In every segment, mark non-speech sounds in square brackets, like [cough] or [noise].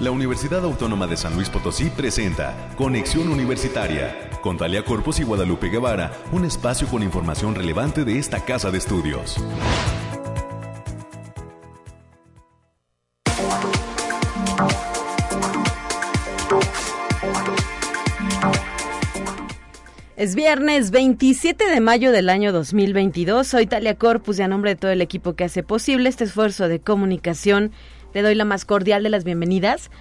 la Universidad Autónoma de San Luis Potosí presenta Conexión Universitaria con Talia Corpus y Guadalupe Guevara, un espacio con información relevante de esta casa de estudios. Es viernes 27 de mayo del año 2022. Soy Talia Corpus y a nombre de todo el equipo que hace posible este esfuerzo de comunicación, le doy la más cordial de las bienvenidas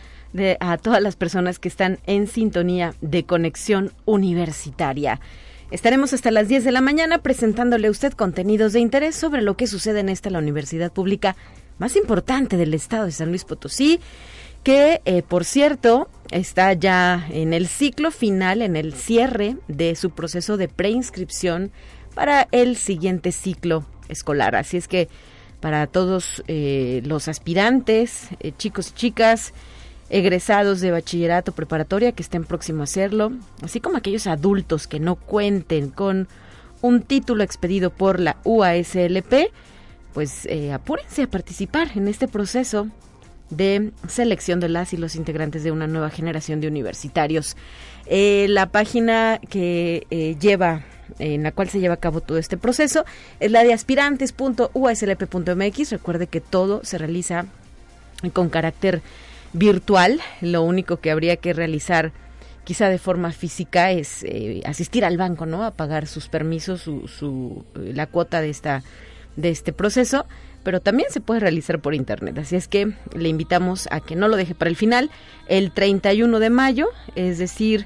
a todas las personas que están en sintonía de conexión universitaria. Estaremos hasta las 10 de la mañana presentándole a usted contenidos de interés sobre lo que sucede en esta la universidad pública más importante del estado de San Luis Potosí que eh, por cierto está ya en el ciclo final, en el cierre de su proceso de preinscripción para el siguiente ciclo escolar. Así es que para todos eh, los aspirantes, eh, chicos y chicas, egresados de bachillerato preparatoria que estén próximos a hacerlo, así como aquellos adultos que no cuenten con un título expedido por la UASLP, pues apúrense a participar en este proceso de selección de las y los integrantes de una nueva generación de universitarios. Eh, la página que eh, lleva en la cual se lleva a cabo todo este proceso es la de aspirantes.uslp.mx. Recuerde que todo se realiza con carácter virtual. Lo único que habría que realizar quizá de forma física es eh, asistir al banco, ¿no? A pagar sus permisos, su, su, la cuota de esta de este proceso pero también se puede realizar por internet. Así es que le invitamos a que no lo deje para el final. El 31 de mayo, es decir,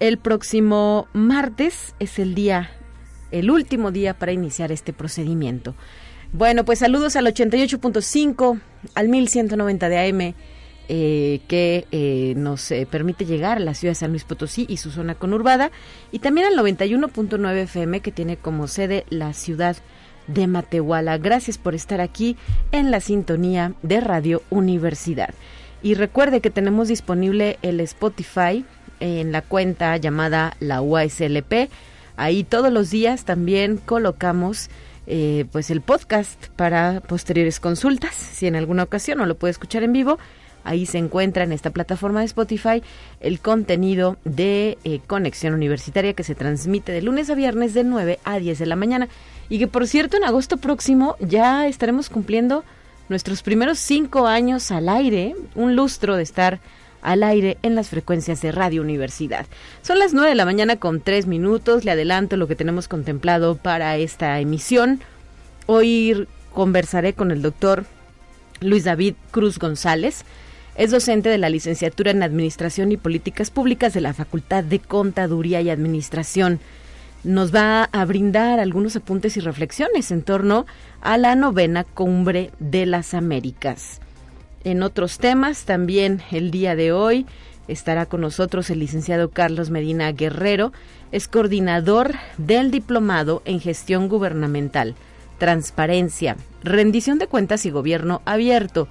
el próximo martes, es el día, el último día para iniciar este procedimiento. Bueno, pues saludos al 88.5, al 1190 de AM. Eh, que eh, nos eh, permite llegar a la ciudad de San Luis Potosí y su zona conurbada, y también al 91.9 FM que tiene como sede la ciudad de Matehuala. Gracias por estar aquí en la sintonía de Radio Universidad. Y recuerde que tenemos disponible el Spotify en la cuenta llamada la UASLP. Ahí todos los días también colocamos eh, pues el podcast para posteriores consultas. Si en alguna ocasión no lo puede escuchar en vivo, ahí se encuentra en esta plataforma de Spotify el contenido de eh, Conexión Universitaria que se transmite de lunes a viernes de 9 a 10 de la mañana. Y que por cierto, en agosto próximo ya estaremos cumpliendo nuestros primeros cinco años al aire, un lustro de estar al aire en las frecuencias de Radio Universidad. Son las nueve de la mañana con tres minutos. Le adelanto lo que tenemos contemplado para esta emisión. Hoy conversaré con el doctor Luis David Cruz González. Es docente de la licenciatura en Administración y Políticas Públicas de la Facultad de Contaduría y Administración nos va a brindar algunos apuntes y reflexiones en torno a la novena cumbre de las Américas. En otros temas, también el día de hoy estará con nosotros el licenciado Carlos Medina Guerrero, es coordinador del Diplomado en Gestión Gubernamental, Transparencia, Rendición de Cuentas y Gobierno Abierto,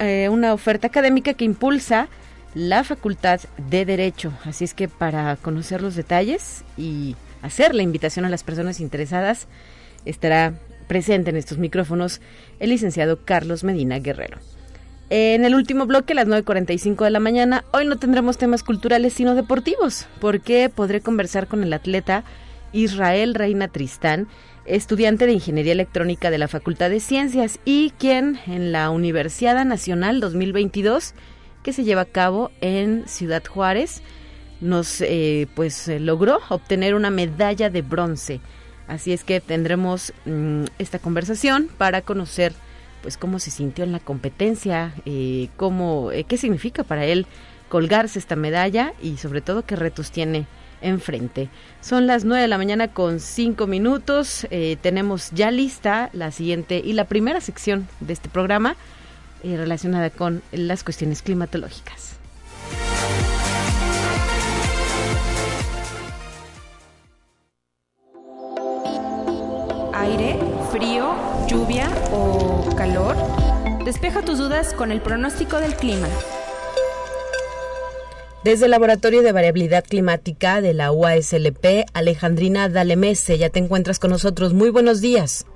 eh, una oferta académica que impulsa la Facultad de Derecho. Así es que para conocer los detalles y hacer la invitación a las personas interesadas, estará presente en estos micrófonos el licenciado Carlos Medina Guerrero. En el último bloque, a las 9.45 de la mañana, hoy no tendremos temas culturales sino deportivos, porque podré conversar con el atleta Israel Reina Tristán, estudiante de Ingeniería Electrónica de la Facultad de Ciencias y quien en la Universidad Nacional 2022 que se lleva a cabo en Ciudad Juárez, nos eh, pues eh, logró obtener una medalla de bronce. Así es que tendremos mm, esta conversación para conocer pues cómo se sintió en la competencia, eh, cómo, qué significa para él colgarse esta medalla y sobre todo qué retos tiene enfrente. Son las 9 de la mañana con 5 minutos. tenemos ya lista la siguiente y la primera sección de este programa eh, relacionada con las cuestiones climatológicas. Aire, frío, lluvia o calor. Despeja tus dudas con el pronóstico del clima. Desde el Laboratorio de Variabilidad Climática de la UASLP, Alejandrina Dalemese, ya te encuentras con nosotros. Muy buenos días.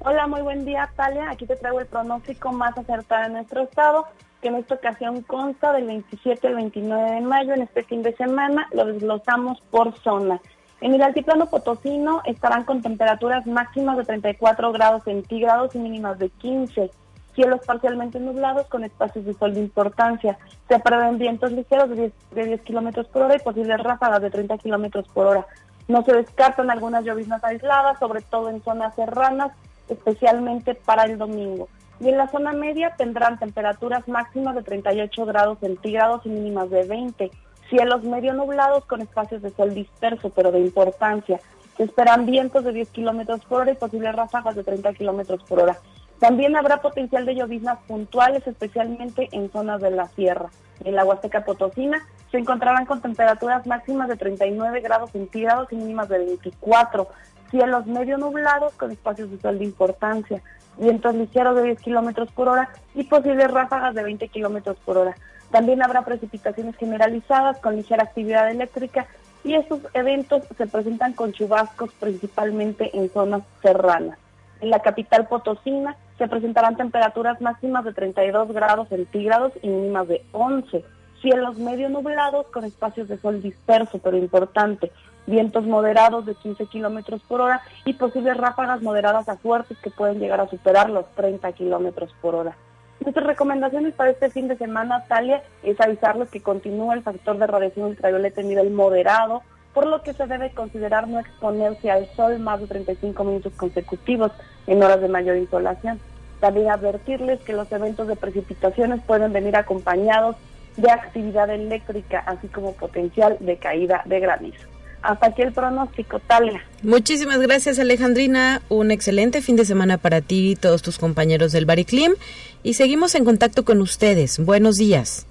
Hola, muy buen día, Talia. Aquí te traigo el pronóstico más acertado de nuestro estado. que en esta ocasión consta del 27 al 29 de mayo. En este fin de semana lo desglosamos por zona. En el altiplano potosino estarán con temperaturas máximas de 34 grados centígrados y mínimas de 15. Cielos parcialmente nublados con espacios de sol de importancia. Se prevén vientos ligeros de 10, de kilómetros por hora y posibles ráfagas de 30 kilómetros por hora. No se descartan algunas lloviznas aisladas, sobre todo en zonas serranas, especialmente para el domingo. Y en la zona media tendrán temperaturas máximas de 38 grados centígrados y mínimas de 20 Cielos medio nublados con espacios de sol disperso, pero de importancia. Se esperan vientos de 10 kilómetros por hora y posibles ráfagas de 30 kilómetros por hora. También habrá potencial de lloviznas puntuales, especialmente en zonas de la sierra. En la Huasteca Potosina se encontrarán con temperaturas máximas de 39 grados centígrados y mínimas de 24. Cielos medio nublados con espacios de sol de importancia. Vientos ligeros de 10 kilómetros por hora y posibles ráfagas de 20 kilómetros por hora. También habrá precipitaciones generalizadas con ligera actividad eléctrica y estos eventos se presentan con chubascos principalmente en zonas serranas. En la capital potosina se presentarán temperaturas máximas de 32 grados centígrados y mínimas de 11. Cielos medio nublados con espacios de sol disperso pero importante. Vientos moderados de 15 kilómetros por hora y posibles ráfagas moderadas a fuertes que pueden llegar a superar los 30 kilómetros por hora. Nuestras recomendaciones para este fin de semana, Talia, es avisarles que continúa el factor de radiación ultravioleta en nivel moderado, por lo que se debe considerar no exponerse al sol más de 35 minutos consecutivos en horas de mayor insolación. También advertirles que los eventos de precipitaciones pueden venir acompañados de actividad eléctrica, así como potencial de caída de granizo. Hasta aquí el pronóstico, Talia. Muchísimas gracias, Alejandrina. Un excelente fin de semana para ti y todos tus compañeros del Bariclim. Y seguimos en contacto con ustedes. Buenos días.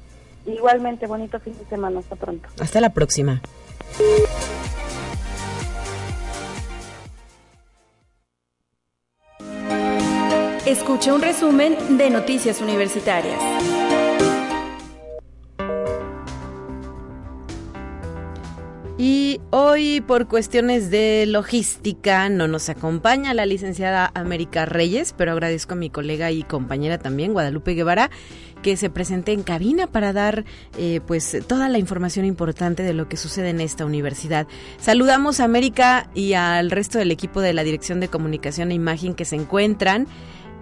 Igualmente, bonito fin de semana. Hasta pronto. Hasta la próxima. Escucha un resumen de Noticias Universitarias. Y hoy, por cuestiones de logística, no nos acompaña la licenciada América Reyes, pero agradezco a mi colega y compañera también, Guadalupe Guevara, que se presente en cabina para dar eh, pues toda la información importante de lo que sucede en esta universidad. Saludamos a América y al resto del equipo de la Dirección de Comunicación e Imagen que se encuentran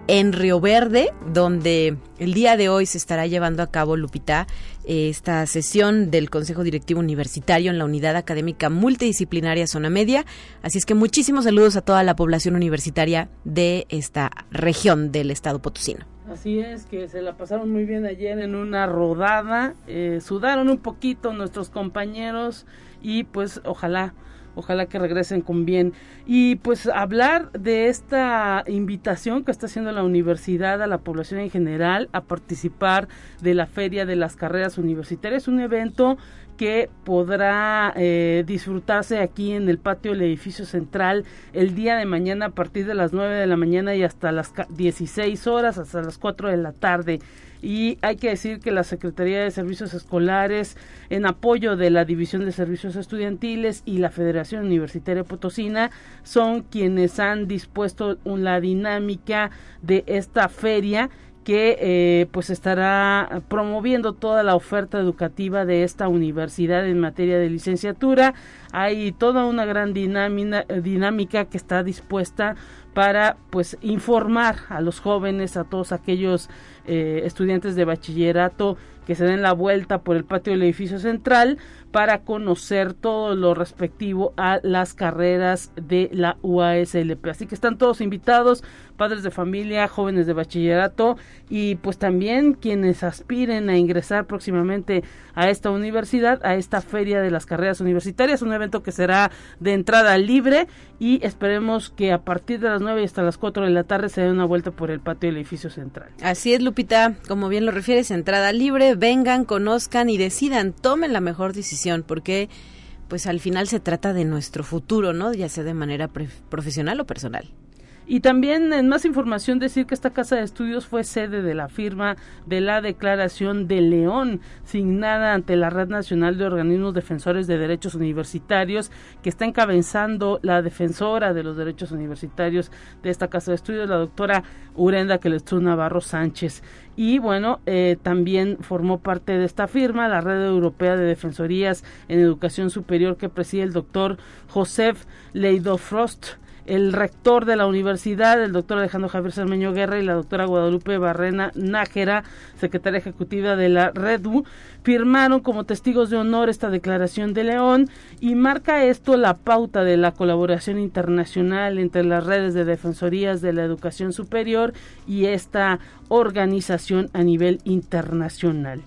en Río Verde, donde el día de hoy se estará llevando a cabo, Lupita, esta sesión del Consejo Directivo Universitario en la Unidad Académica Multidisciplinaria Zona Media. Así es que muchísimos saludos a toda la población universitaria de esta región del estado potosino. Así es, que se la pasaron muy bien ayer en una rodada, eh, sudaron un poquito nuestros compañeros y pues ojalá ojalá que regresen con bien. Y pues hablar de esta invitación que está haciendo la universidad a la población en general a participar de la Feria de las Carreras Universitarias, un evento que podrá eh, disfrutarse aquí en el patio del edificio central el día de mañana a partir de las 9 de la mañana y hasta las 16 horas, hasta las 4 de la tarde y hay que decir que la Secretaría de Servicios Escolares, en apoyo de la División de Servicios Estudiantiles y la Federación Universitaria Potosina, son quienes han dispuesto la dinámica de esta feria que eh, pues estará promoviendo toda la oferta educativa de esta universidad en materia de licenciatura. Hay toda una gran dinámica que está dispuesta para pues informar a los jóvenes, a todos aquellos eh, estudiantes de bachillerato que se den la vuelta por el patio del edificio central para conocer todo lo respectivo a las carreras de la UASLP. Así que están todos invitados, padres de familia, jóvenes de bachillerato y pues también quienes aspiren a ingresar próximamente a esta universidad, a esta feria de las carreras universitarias, un evento que será de entrada libre y esperemos que a partir de las 9 hasta las 4 de la tarde se dé una vuelta por el patio del edificio central. Así es, Lupita, como bien lo refieres, entrada libre, vengan, conozcan y decidan, tomen la mejor decisión, porque pues al final se trata de nuestro futuro, ¿no? Ya sea de manera profesional o personal. Y también en más información decir que esta casa de estudios fue sede de la firma de la Declaración de León, signada ante la Red Nacional de Organismos Defensores de Derechos Universitarios, que está encabezando la defensora de los derechos universitarios de esta casa de estudios, la doctora Urenda Quelestru Navarro Sánchez. Y bueno, eh, también formó parte de esta firma la Red Europea de Defensorías en Educación Superior que preside el doctor Josef Leidofrost el rector de la universidad, el doctor Alejandro Javier Cermeño Guerra y la doctora Guadalupe Barrena Nájera, secretaria ejecutiva de la REDU, firmaron como testigos de honor esta declaración de León y marca esto la pauta de la colaboración internacional entre las redes de defensorías de la educación superior y esta organización a nivel internacional.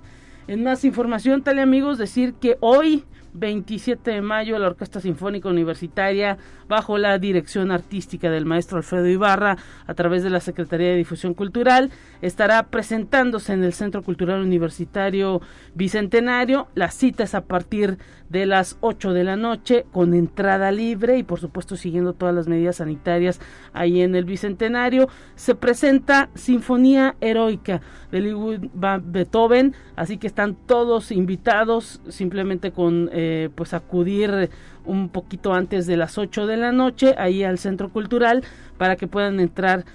En más información, tal amigos, decir que hoy 27 de mayo la Orquesta Sinfónica Universitaria bajo la dirección artística del maestro Alfredo Ibarra a través de la Secretaría de Difusión Cultural estará presentándose en el Centro Cultural Universitario Bicentenario. La cita es a partir de las 8 de la noche con entrada libre y por supuesto siguiendo todas las medidas sanitarias ahí en el Bicentenario. Se presenta Sinfonía Heroica de Ludwig Beethoven, así que están todos invitados simplemente con eh, pues acudir un poquito antes de las 8 de la noche ahí al centro cultural para que puedan entrar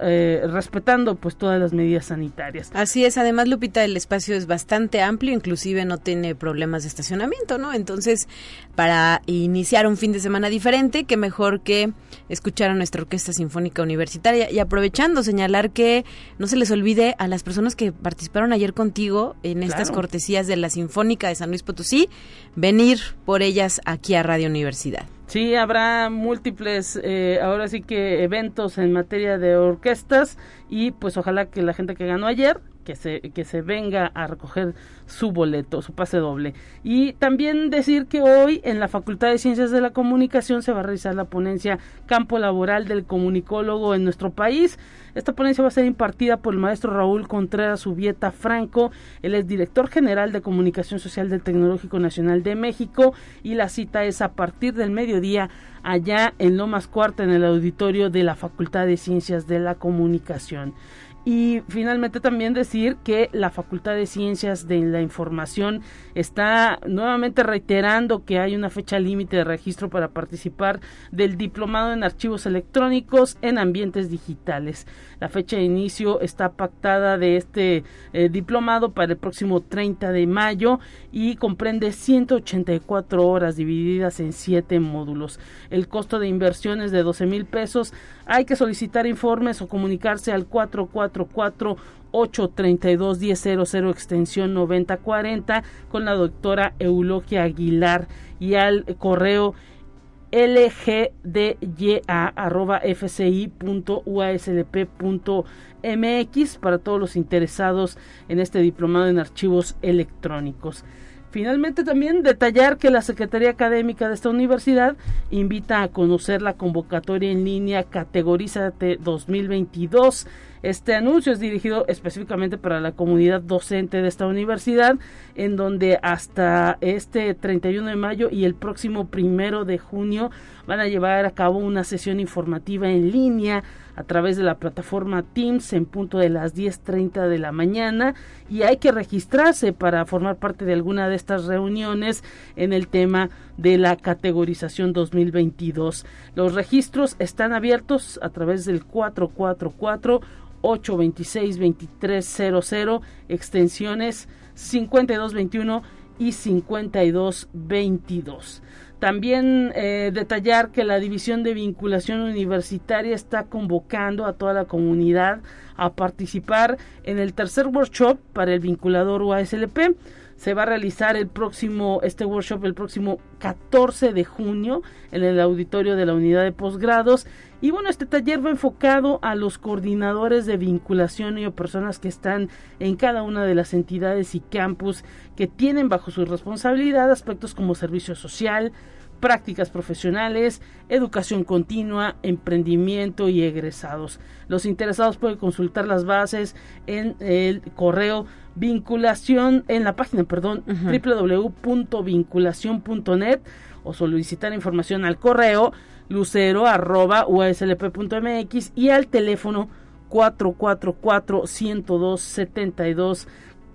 eh, respetando pues todas las medidas sanitarias. Así es, además Lupita el espacio es bastante amplio, inclusive no tiene problemas de estacionamiento, ¿no? Entonces, para iniciar un fin de semana diferente, qué mejor que escuchar a nuestra Orquesta Sinfónica Universitaria y aprovechando señalar que no se les olvide a las personas que participaron ayer contigo en estas cortesías de la Sinfónica de San Luis Potosí, venir por ellas aquí a Radio Universidad. Sí, habrá múltiples, eh, ahora sí que eventos en materia de orquestas y pues ojalá que la gente que ganó ayer que se, que se venga a recoger su boleto, su pase doble. Y también decir que hoy en la Facultad de Ciencias de la Comunicación se va a realizar la ponencia Campo Laboral del Comunicólogo en nuestro país. Esta ponencia va a ser impartida por el maestro Raúl Contreras Ubieta Franco. Él es director general de Comunicación Social del Tecnológico Nacional de México y la cita es a partir del mediodía allá en Lomas Cuarta en el auditorio de la Facultad de Ciencias de la Comunicación. Y finalmente también decir que la Facultad de Ciencias de la Información está nuevamente reiterando que hay una fecha límite de registro para participar del diplomado en archivos electrónicos en ambientes digitales. La fecha de inicio está pactada de este eh, diplomado para el próximo 30 de mayo y comprende 184 horas divididas en 7 módulos. El costo de inversión es de 12 mil pesos. Hay que solicitar informes o comunicarse al 444 832 1000 extensión 9040 con la doctora Eulogia Aguilar y al correo lgdya.fci.uaslp.mx para todos los interesados en este diplomado en archivos electrónicos. Finalmente también detallar que la Secretaría Académica de esta universidad invita a conocer la convocatoria en línea Categorízate 2022. Este anuncio es dirigido específicamente para la comunidad docente de esta universidad, en donde hasta este 31 de mayo y el próximo primero de junio van a llevar a cabo una sesión informativa en línea a través de la plataforma Teams en punto de las 10.30 de la mañana y hay que registrarse para formar parte de alguna de estas reuniones en el tema de la categorización 2022. Los registros están abiertos a través del 444 826 2300 extensiones 5221 y 5222. También eh, detallar que la División de Vinculación Universitaria está convocando a toda la comunidad a participar en el tercer workshop para el vinculador UASLP. Se va a realizar el próximo, este workshop el próximo 14 de junio en el auditorio de la unidad de posgrados. Y bueno, este taller va enfocado a los coordinadores de vinculación y a personas que están en cada una de las entidades y campus que tienen bajo su responsabilidad aspectos como servicio social, prácticas profesionales, educación continua, emprendimiento y egresados. Los interesados pueden consultar las bases en el correo vinculación en la página, perdón, www.vinculación.net o solicitar información al correo lucero arroba uslp.mx y al teléfono 444 102 72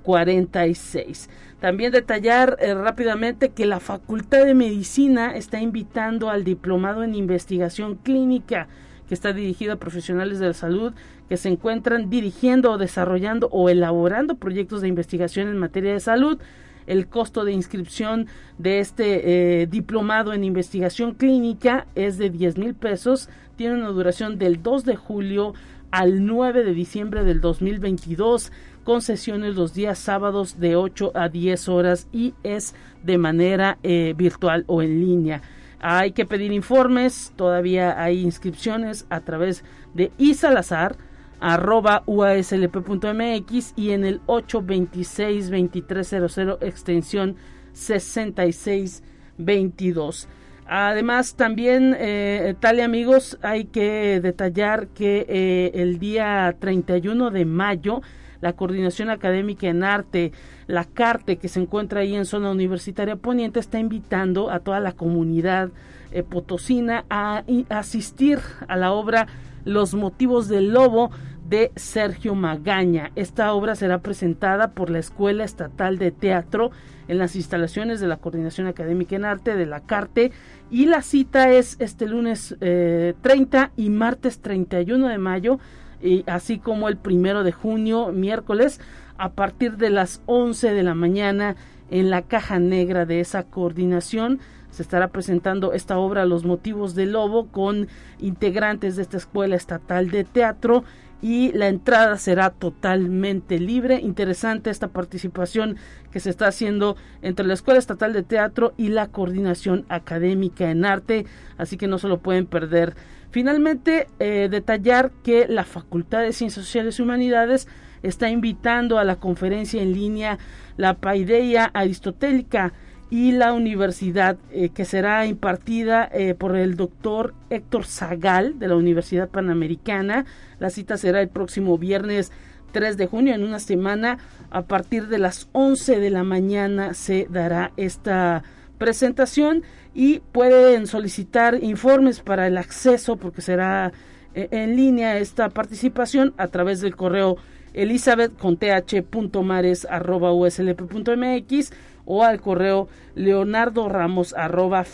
46. También detallar eh, rápidamente que la Facultad de Medicina está invitando al diplomado en investigación clínica que está dirigido a profesionales de la salud que se encuentran dirigiendo o desarrollando o elaborando proyectos de investigación en materia de salud. El costo de inscripción de este eh, diplomado en investigación clínica es de 10 mil pesos. Tiene una duración del 2 de julio al 9 de diciembre del 2022 con sesiones los días sábados de 8 a 10 horas y es de manera eh, virtual o en línea. Hay que pedir informes, todavía hay inscripciones a través de isalazar arroba uaslp.mx y en el 826 2300 extensión 6622. Además, también, eh, tal y amigos, hay que detallar que eh, el día 31 de mayo, la Coordinación Académica en Arte, la CARTE, que se encuentra ahí en zona universitaria poniente, está invitando a toda la comunidad eh, potosina a, asistir a la obra Los motivos del lobo de Sergio Magaña. Esta obra será presentada por la Escuela Estatal de Teatro en las instalaciones de la Coordinación Académica en Arte de la CARTE y la cita es este lunes 30 eh, y martes 31 de mayo y así como el primero de junio miércoles a partir de las 11 de la mañana en la caja negra de esa coordinación se estará presentando esta obra Los motivos del lobo con integrantes de esta escuela estatal de teatro y la entrada será totalmente libre. Interesante esta participación que se está haciendo entre la Escuela Estatal de Teatro y la Coordinación Académica en Arte, así que no se lo pueden perder. Finalmente, eh, detallar que la Facultad de Ciencias Sociales y Humanidades está invitando a la conferencia en línea La Paideia Aristotélica y la universidad eh, que será impartida eh, por el doctor Héctor Zagal de la Universidad Panamericana. La cita será el próximo viernes 3 de junio, en una semana, a partir de las 11 de la mañana se dará esta presentación y pueden solicitar informes para el acceso porque será eh, en línea esta participación a través del correo elizabeth.mares.uslp.mx o al correo leonardo ramos arroba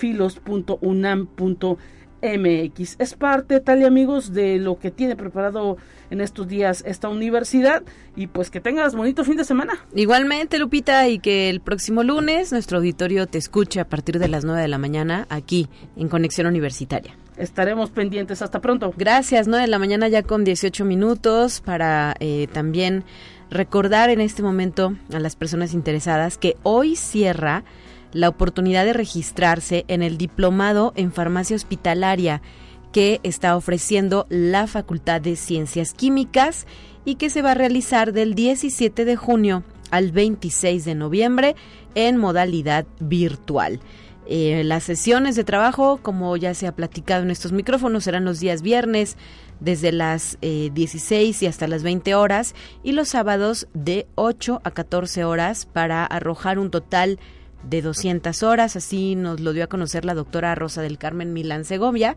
Es parte, tal y amigos, de lo que tiene preparado en estos días esta universidad y pues que tengas bonito fin de semana. Igualmente, Lupita, y que el próximo lunes nuestro auditorio te escuche a partir de las 9 de la mañana aquí en Conexión Universitaria. Estaremos pendientes. Hasta pronto. Gracias, 9 de la mañana ya con 18 minutos para eh, también recordar en este momento a las personas interesadas que hoy cierra la oportunidad de registrarse en el diplomado en farmacia hospitalaria que está ofreciendo la Facultad de Ciencias Químicas y que se va a realizar del 17 de junio al 26 de noviembre en modalidad virtual. Eh, las sesiones de trabajo, como ya se ha platicado en estos micrófonos, serán los días viernes desde las 16 eh, y hasta las 20 horas y los sábados de 8 a 14 horas para arrojar un total de 200 horas. Así nos lo dio a conocer la doctora Rosa del Carmen Milán Segovia,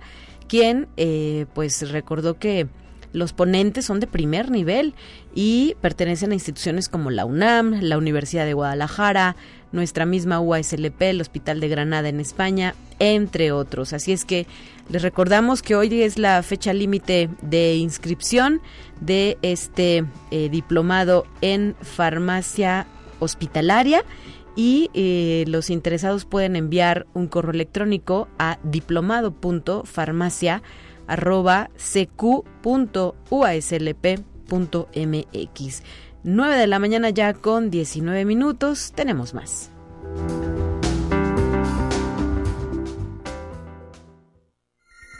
quien eh, pues recordó que los ponentes son de primer nivel y pertenecen a instituciones como la UNAM, la Universidad de Guadalajara, nuestra misma UASLP, el Hospital de Granada en España, entre otros. Así es que les recordamos que hoy es la fecha límite de inscripción de este eh, diplomado en farmacia hospitalaria y eh, los interesados pueden enviar un correo electrónico a diplomado.farmacia.cq.uaslp.mx. 9 de la mañana ya con 19 minutos. Tenemos más.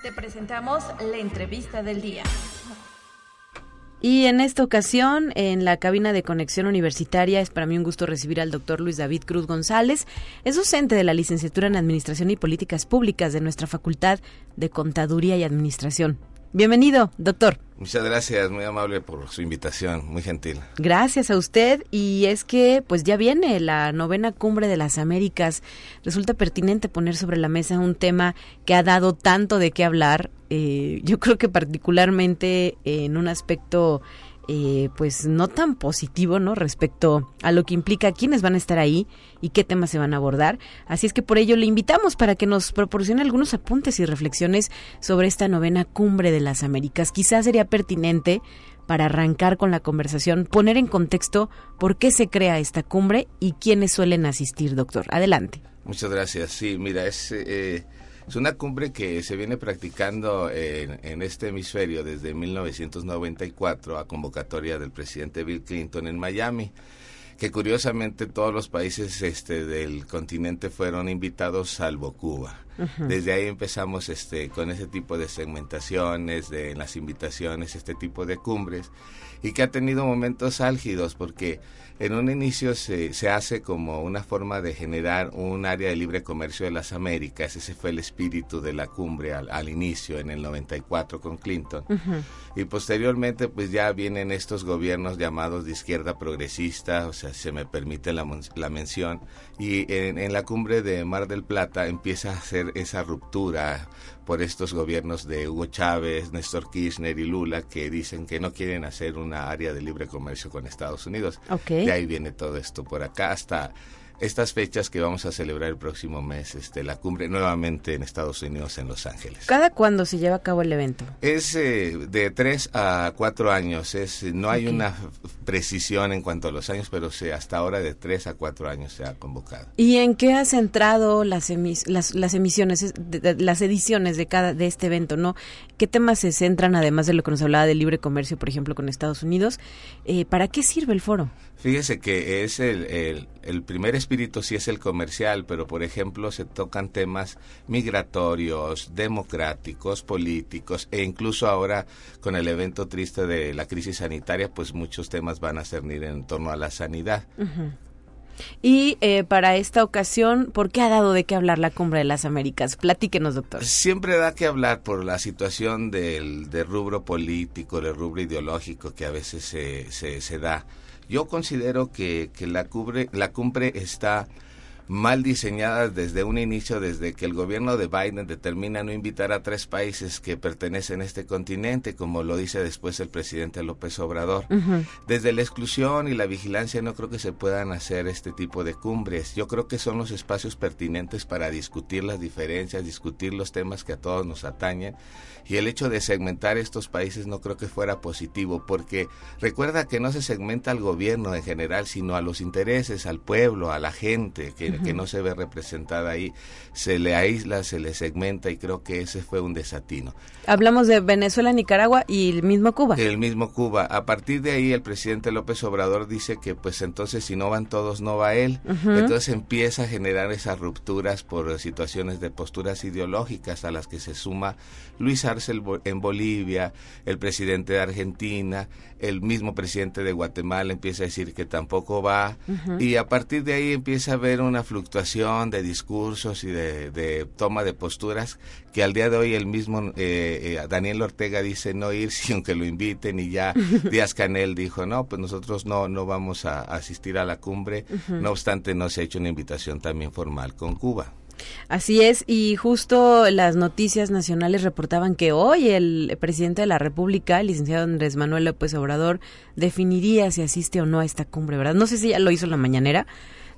Te presentamos la entrevista del día. Y en esta ocasión, en la cabina de conexión universitaria, es para mí un gusto recibir al doctor Luis David Cruz González. Es docente de la licenciatura en Administración y Políticas Públicas de nuestra Facultad de Contaduría y Administración. Bienvenido, doctor. Muchas gracias, muy amable por su invitación, muy gentil. Gracias a usted y es que pues ya viene la novena cumbre de las Américas. Resulta pertinente poner sobre la mesa un tema que ha dado tanto de qué hablar. Eh, yo creo que particularmente en un aspecto eh, pues no tan positivo, ¿no? Respecto a lo que implica quiénes van a estar ahí y qué temas se van a abordar. Así es que por ello le invitamos para que nos proporcione algunos apuntes y reflexiones sobre esta novena cumbre de las Américas. Quizás sería pertinente para arrancar con la conversación, poner en contexto por qué se crea esta cumbre y quiénes suelen asistir, doctor. Adelante. Muchas gracias. Sí, mira, es eh, es una cumbre que se viene practicando en, este hemisferio desde 1994 a convocatoria del presidente Bill Clinton en Miami que curiosamente todos los países este del continente fueron invitados salvo Cuba. Desde ahí empezamos este con ese tipo de segmentaciones, de las invitaciones, este tipo de cumbres y que ha tenido momentos álgidos porque en un inicio se, se, hace como una forma de generar un área de libre comercio de las Américas. Ese fue el espíritu de la cumbre al, inicio, en el 94 con Clinton. Y posteriormente, pues ya vienen estos gobiernos llamados de izquierda progresista, o sea, se me permite la, la mención. Y en, en la cumbre de Mar del Plata empieza a hacer esa ruptura por estos gobiernos de Hugo Chávez, Néstor Kirchner y Lula que dicen que no quieren hacer una área de libre comercio con Estados Unidos. Okay. De ahí viene todo esto por acá hasta estas fechas que vamos a celebrar el próximo mes, este, la cumbre nuevamente en Estados Unidos, en Los Ángeles. ¿Cada cuándo se lleva a cabo el evento? Es eh, de tres a cuatro años. Es, no hay okay. una precisión en cuanto a los años, pero sí, hasta ahora de tres a cuatro años se ha convocado. ¿Y en qué ha centrado las, emis las, las emisiones, de, de, las ediciones de cada de este evento? ¿no? ¿Qué temas se centran, además de lo que nos hablaba del libre comercio, por ejemplo, con Estados Unidos? Eh, ¿Para qué sirve el foro? Fíjese que es el, el, el, primer espíritu sí es el comercial, pero por ejemplo se tocan temas migratorios, democráticos, políticos e incluso ahora con el evento triste de la crisis sanitaria, pues muchos temas van a cernir en torno a la sanidad. Uh -huh. Y eh, para esta ocasión, ¿por qué ha dado de qué hablar la Cumbre de las Américas? Platíquenos, doctor. Siempre da que hablar por la situación del, del rubro político, del rubro ideológico que a veces se, se, se da. Yo considero que, que la, cubre, la cumbre está mal diseñadas desde un inicio, desde que el gobierno de Biden determina no invitar a tres países que pertenecen a este continente, como lo dice después el presidente López Obrador. Uh -huh. Desde la exclusión y la vigilancia no creo que se puedan hacer este tipo de cumbres. Yo creo que son los espacios pertinentes para discutir las diferencias, discutir los temas que a todos nos atañen. Y el hecho de segmentar estos países no creo que fuera positivo, porque recuerda que no se segmenta al gobierno en general, sino a los intereses, al pueblo, a la gente, que, uh -huh. que no se ve representada ahí. Se le aísla, se le segmenta y creo que ese fue un desatino. Hablamos de Venezuela, Nicaragua y el mismo Cuba. El mismo Cuba. A partir de ahí el presidente López Obrador dice que pues entonces si no van todos, no va él. Uh -huh. Entonces empieza a generar esas rupturas por situaciones de posturas ideológicas a las que se suma Luis En Bolivia, el presidente de Argentina, el mismo presidente de Guatemala empieza a decir que tampoco va uh -huh. y a partir de ahí empieza a haber una fluctuación de discursos y de, de toma de posturas que al día de hoy el mismo eh, eh, Daniel Ortega dice no ir [laughs] si aunque lo inviten y ya [laughs] Díaz Canel dijo no pues nosotros no no vamos a, a asistir a la cumbre uh -huh. no obstante no se ha hecho una invitación también formal con Cuba. Así es, y justo las noticias nacionales reportaban que hoy el presidente de la República, el licenciado Andrés Manuel López Obrador, definiría si asiste o no a esta cumbre, ¿verdad? No sé si ya lo hizo la mañanera,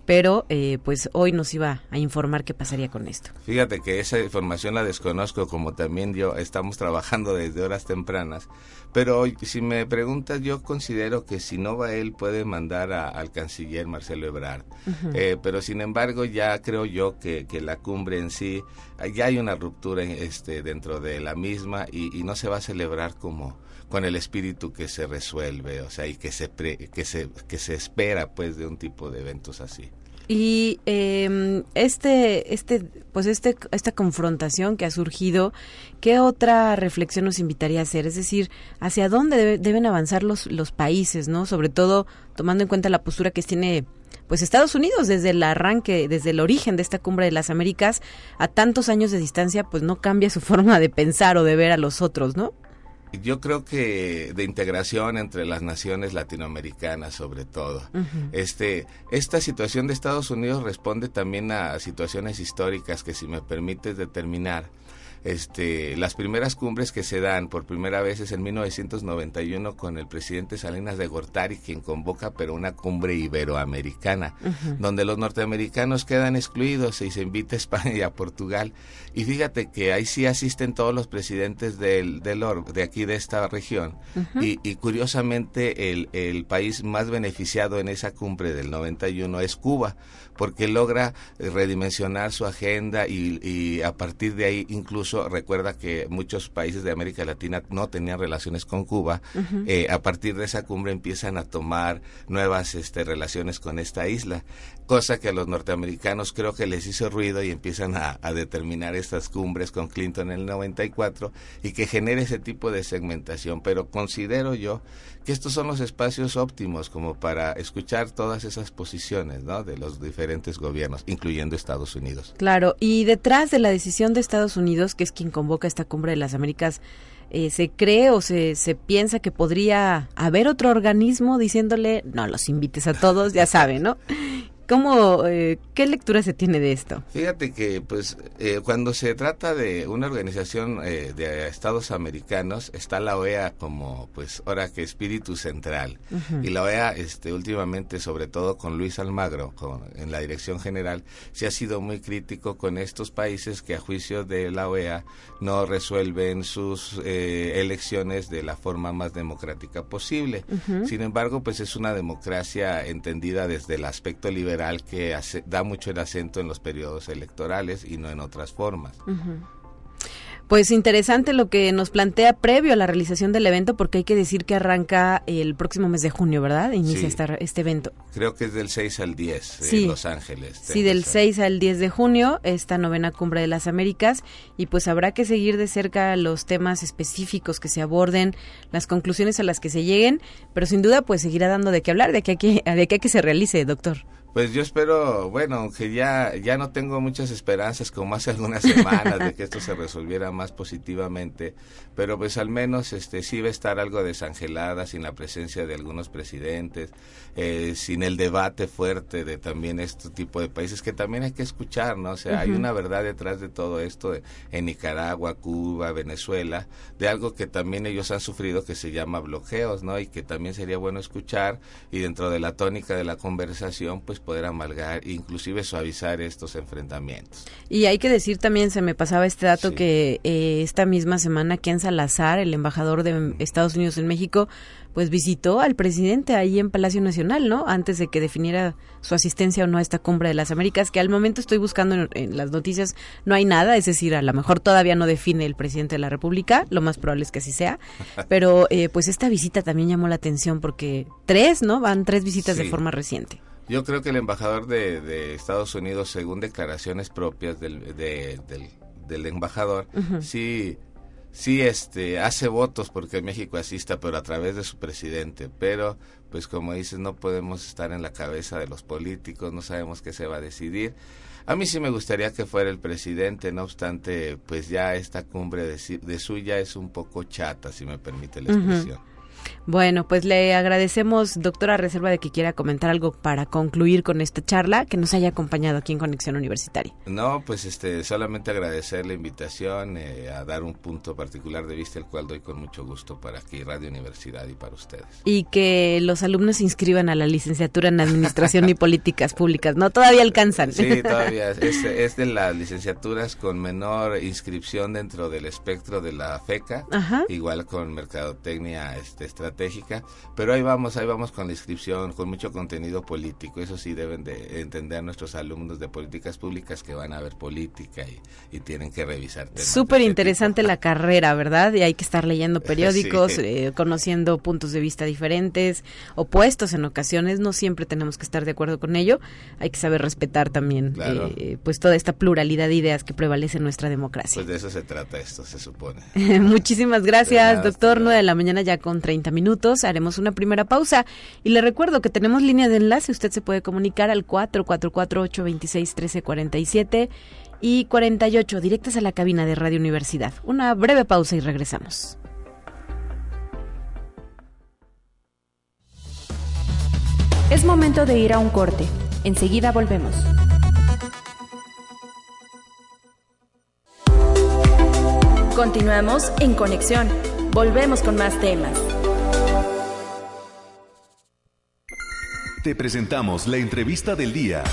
pero eh, pues hoy nos iba a informar qué pasaría con esto. Fíjate que esa información la desconozco, como también yo estamos trabajando desde horas tempranas, pero si me preguntas, yo considero que si no va él puede mandar a, al canciller Marcelo Ebrard, uh -huh. eh, pero sin embargo ya creo yo que, que, la cumbre en sí, ya hay una ruptura este, dentro de la misma y, y no se va a celebrar como con el espíritu que se resuelve, o sea, y que se, pre, que se, que se espera pues de un tipo de eventos así. Y eh, este, este, pues este, esta confrontación que ha surgido, ¿qué otra reflexión nos invitaría a hacer? Es decir, ¿hacia dónde debe, deben avanzar los, los países, no? Sobre todo tomando en cuenta la postura que tiene pues Estados Unidos desde el arranque, desde el origen de esta cumbre de las Américas, a tantos años de distancia, pues no cambia su forma de pensar o de ver a los otros, ¿no? Yo creo que de integración entre las naciones latinoamericanas sobre todo. Este esta situación de Estados Unidos responde también a situaciones históricas que si me permites determinar este, las primeras cumbres que se dan por primera vez es en 1991 con el presidente Salinas de Gortari, quien convoca pero una cumbre iberoamericana, donde los norteamericanos quedan excluidos y se invita a España y a Portugal. Y fíjate que ahí sí asisten todos los presidentes del, del de aquí de esta región. y, y, curiosamente el, el país más beneficiado en esa cumbre del 91 es Cuba, porque logra redimensionar su agenda y, y a partir de ahí incluso recuerda que muchos países de América Latina no tenían relaciones con Cuba. Eh, a partir de esa cumbre empiezan a tomar nuevas este, relaciones con esta isla, cosa que a los norteamericanos creo que les hizo ruido y empiezan a, determinar estas cumbres con Clinton en el 94 y que genere ese tipo de segmentación. Pero considero yo que estos son los espacios óptimos como para escuchar todas esas posiciones ¿no? de los diferentes gobiernos, incluyendo Estados Unidos. Claro, y detrás de la decisión de Estados Unidos, que es quien convoca esta cumbre de las Américas, eh, se cree o se, se piensa que podría haber otro organismo diciéndole, no los invites a todos, ya saben, ¿no? ¿Cómo, eh, ¿Qué lectura se tiene de esto? Fíjate que, pues, eh, cuando se trata de una organización eh, de Estados americanos, está la OEA como, pues, ahora que espíritu central. Y la OEA, este, últimamente, sobre todo con Luis Almagro, con, en la dirección general, se ha sido muy crítico con estos países que, a juicio de la OEA, no resuelven sus elecciones de la forma más democrática posible. Sin embargo, pues, es una democracia entendida desde el aspecto liberal que da mucho el acento en los periodos electorales y no en otras formas. Pues interesante lo que nos plantea previo a la realización del evento, porque hay que decir que arranca el próximo mes de junio, ¿verdad? Inicia este evento. Creo que es del 6 al 10 en Los Ángeles. Sí, del 6 al 10 de junio, esta novena cumbre de las Américas, y pues habrá que seguir de cerca los temas específicos que se aborden, las conclusiones a las que se lleguen, pero sin duda pues seguirá dando de qué hablar, de qué, de qué que se realice, doctor. Pues yo espero, bueno, aunque ya, ya no tengo muchas esperanzas como hace [laughs] algunas semanas de que esto se resolviera más positivamente, pero pues al menos este sí va a estar algo desangelada sin la presencia de algunos presidentes, eh, sin el debate fuerte de también este tipo de países que también hay que escuchar, ¿no? O sea, hay una verdad detrás de todo esto en Nicaragua, Cuba, Venezuela, de algo que también ellos han sufrido que se llama bloqueos, ¿no? Y que también sería bueno escuchar y dentro de la tónica de la conversación, pues poder amalgar e inclusive suavizar estos enfrentamientos. Y hay que decir también, se me pasaba este dato, que eh, esta misma semana Ken Salazar, el embajador de Estados Unidos en México, pues visitó al presidente ahí en Palacio Nacional, ¿no? Antes de que definiera su asistencia o no a esta cumbre de las Américas, que al momento estoy buscando en, las noticias, no hay nada, es decir, a lo mejor todavía no define el presidente de la República, lo más probable es que así sea, [laughs] pero eh, pues esta visita también llamó la atención porque tres, ¿no? Van tres visitas de forma reciente. Yo creo que el embajador de, Estados Unidos, según declaraciones propias del, del, embajador, sí, sí este, hace votos porque México asista, pero a través de su presidente. Pero, pues como dices, no podemos estar en la cabeza de los políticos, no sabemos qué se va a decidir. A mí sí me gustaría que fuera el presidente, no obstante, pues ya esta cumbre de, de suya es un poco chata, si me permite la expresión. Bueno, pues le agradecemos, doctora Reserva, de que quiera comentar algo para concluir con esta charla, que nos haya acompañado aquí en Conexión Universitaria. No, pues este, solamente agradecer la invitación eh, a dar un punto particular de vista, el cual doy con mucho gusto para aquí, Radio Universidad y para ustedes. Y que los alumnos se inscriban a la licenciatura en Administración y Políticas Públicas, ¿no? Todavía alcanzan. Sí, todavía. Es, es de las licenciaturas con menor inscripción dentro del espectro de la FECA, igual con Mercadotecnia este, estratégica, pero ahí vamos, ahí vamos con la inscripción, con mucho contenido político, eso sí deben de entender nuestros alumnos de políticas públicas que van a ver política y, tienen que revisar temas. Súper este interesante la carrera, ¿verdad? Y hay que estar leyendo [laughs] periódicos, eh, conociendo puntos de vista diferentes, opuestos en ocasiones, no siempre tenemos que estar de acuerdo con ello, hay que saber respetar también eh, pues toda esta pluralidad de ideas que prevalece en nuestra democracia. Pues de eso se trata esto, se supone. [laughs] Muchísimas gracias, doctor. 9 de la mañana ya con 30 minutos. Haremos una primera pausa y le recuerdo que tenemos línea de enlace. Usted se puede comunicar al 444-826-1347 y 48 directas a la cabina de Radio Universidad. Una breve pausa y regresamos. Es momento de ir a un corte. Enseguida volvemos. Continuamos en Conexión. Volvemos con más temas. Te presentamos la entrevista del día.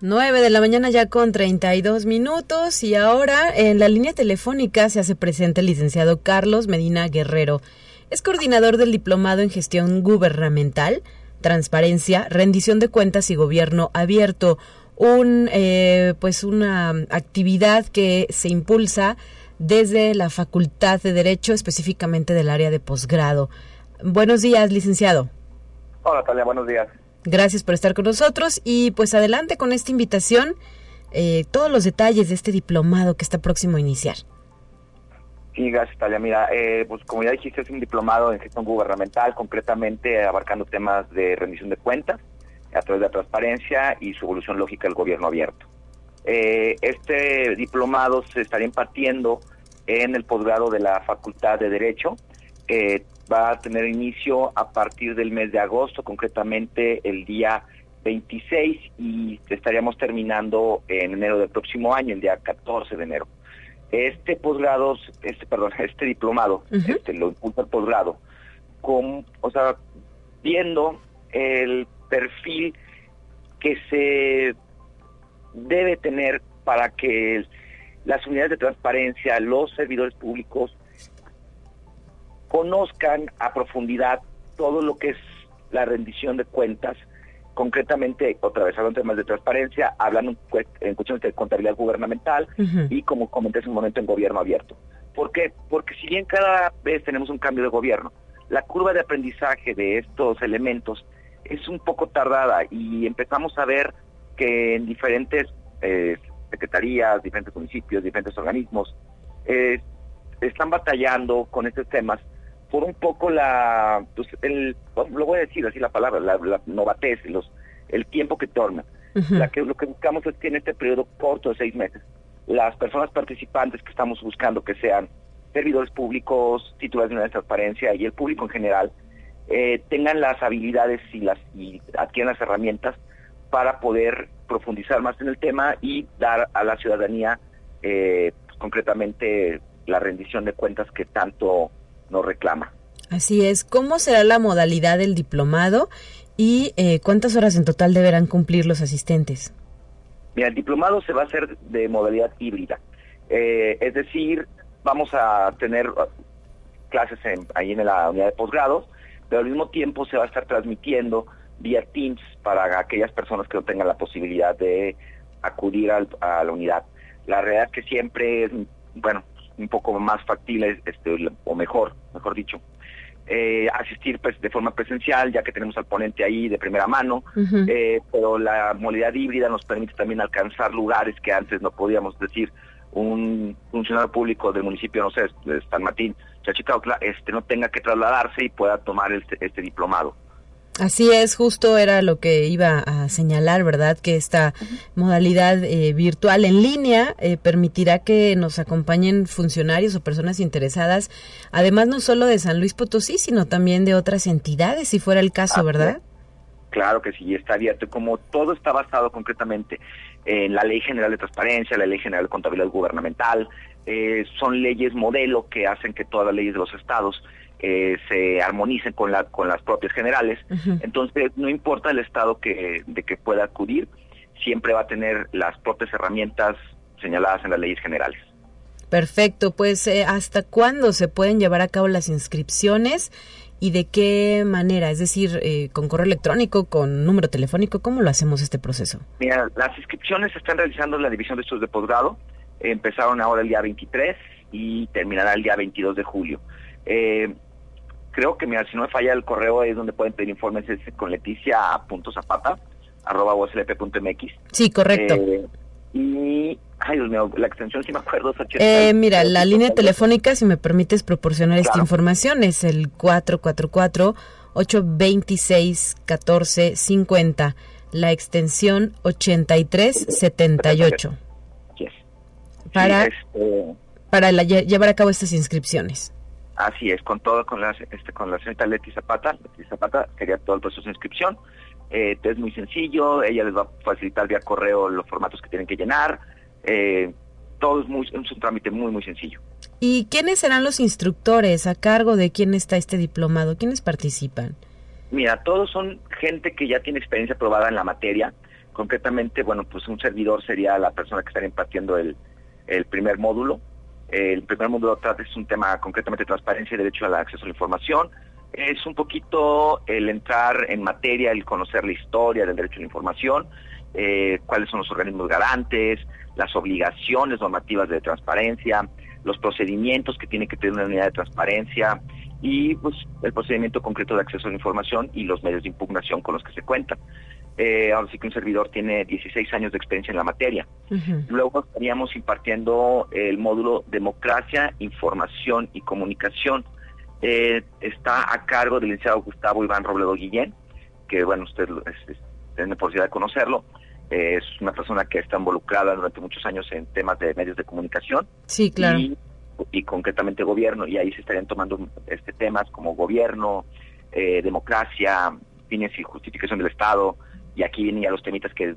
9 de la mañana ya con 32 minutos y ahora en la línea telefónica se hace presente el licenciado Carlos Medina Guerrero. Es coordinador del Diplomado en Gestión Gubernamental, Transparencia, Rendición de Cuentas y Gobierno Abierto, un eh, pues una actividad que se impulsa desde la Facultad de Derecho, específicamente del área de posgrado. Buenos días, licenciado. Hola, Talia, buenos días. Gracias por estar con nosotros y pues adelante con esta invitación, eh, todos los detalles de este diplomado que está próximo a iniciar. Sí, gracias, Talia. Mira, eh, pues como ya dijiste, es un diplomado en gestión gubernamental, concretamente abarcando temas de rendición de cuentas a través de la transparencia y su evolución lógica del gobierno abierto. Eh, este diplomado se estaría impartiendo en el posgrado de la Facultad de Derecho. Eh, va a tener inicio a partir del mes de agosto, concretamente el día 26 y estaríamos terminando en enero del próximo año, el día 14 de enero. Este posgrado, este perdón, [laughs] este diplomado, este lo impulsa el posgrado, con, o sea, viendo el perfil que se debe tener para que las unidades de transparencia, los servidores públicos, conozcan a profundidad todo lo que es la rendición de cuentas, concretamente, otra vez temas de transparencia, hablando en cuestiones de contabilidad gubernamental y como comenté hace un momento en gobierno abierto. ¿Por qué? Porque si bien cada vez tenemos un cambio de gobierno, la curva de aprendizaje de estos elementos es un poco tardada y empezamos a ver que en diferentes eh, secretarías, diferentes municipios, diferentes organismos, eh, están batallando con estos temas por un poco la, pues el, lo voy a decir así la palabra, la, novatez, los, el tiempo que torna. la que, lo que buscamos es que en este periodo corto de seis meses, las personas participantes que estamos buscando que sean servidores públicos, titulares de transparencia y el público en general, eh, tengan las habilidades y las y adquieran las herramientas para poder profundizar más en el tema y dar a la ciudadanía eh, concretamente la rendición de cuentas que tanto nos reclama. Así es. ¿Cómo será la modalidad del diplomado y eh, cuántas horas en total deberán cumplir los asistentes? Mira, el diplomado se va a hacer de modalidad híbrida. Eh, es decir, vamos a tener uh, clases ahí en la unidad de posgrados, pero al mismo tiempo se va a estar transmitiendo vía Teams para aquellas personas que no tengan la posibilidad de acudir a la unidad. La realidad es que siempre es, bueno, un poco más factible este, o mejor, mejor dicho, eh, asistir pues, de forma presencial, ya que tenemos al ponente ahí de primera mano, eh, pero la modalidad híbrida nos permite también alcanzar lugares que antes no podíamos decir. Un funcionario público del municipio, no sé, de San Martín, Chachicaucla, este, no tenga que trasladarse y pueda tomar este, este diplomado. Así es, justo era lo que iba a señalar, ¿verdad? Que esta modalidad eh, virtual en línea eh, permitirá que nos acompañen funcionarios o personas interesadas, además no solo de San Luis Potosí, sino también de otras entidades, si fuera el caso, ¿verdad? Claro que sí, está abierto. Como todo está basado concretamente en la Ley General de Transparencia, la Ley General de Contabilidad Gubernamental, eh, son leyes modelo que hacen que todas las leyes de los estados eh, se armonicen con, la, con las propias generales. Entonces, no importa el estado que, de que pueda acudir, siempre va a tener las propias herramientas señaladas en las leyes generales. Perfecto, pues eh, ¿hasta cuándo se pueden llevar a cabo las inscripciones y de qué manera? Es decir, eh, con correo electrónico, con número telefónico, ¿cómo lo hacemos este proceso? Mira, las inscripciones se están realizando en la División de Estudios de Posgrado, empezaron ahora el día 23 y terminará el día 22 de julio. Eh, creo que, mira, si no me falla el correo es donde pueden pedir informes es con leticia.zapata arroba mx Sí, correcto. Eh, y, ay Dios mío, la extensión si me acuerdo eh, mira, la línea telefónica, si me permites proporcionar esta información, es el 444-826-1450, la extensión 8378. Yes. Para, este, para llevar a cabo estas inscripciones. Así es, con todo, con la, este, con la señorita Leti Zapata. Leti Zapata sería todo el proceso de inscripción. Eh, es muy sencillo, ella les va a facilitar vía correo los formatos que tienen que llenar. Eh, todo es, muy, es un trámite muy, muy sencillo. ¿Y quiénes serán los instructores? ¿A cargo de quién está este diplomado? ¿Quiénes participan? Mira, todos son gente que ya tiene experiencia probada en la materia. Concretamente, bueno, pues un servidor sería la persona que estaría impartiendo el, el primer módulo. El primer módulo trata es un tema concretamente transparencia y derecho al acceso a la información. Es un poquito el entrar en materia, el conocer la historia del derecho a la información, eh, cuáles son los organismos garantes, las obligaciones normativas de transparencia, los procedimientos que tiene que tener una unidad de transparencia y pues el procedimiento concreto de acceso a la información y los medios de impugnación con los que se cuentan. Eh, ahora sí que un servidor tiene 16 años de experiencia en la materia. Luego estaríamos impartiendo el módulo Democracia, Información y Comunicación. Eh, está a cargo del licenciado Gustavo Iván Robledo Guillén, que bueno, usted tiene posibilidad de conocerlo. Eh, es una persona que está involucrada durante muchos años en temas de medios de comunicación. Sí, claro. Y, concretamente gobierno, y ahí se estarían tomando este temas como gobierno, democracia, fines y justificación del Estado, y aquí vienen ya los temitas que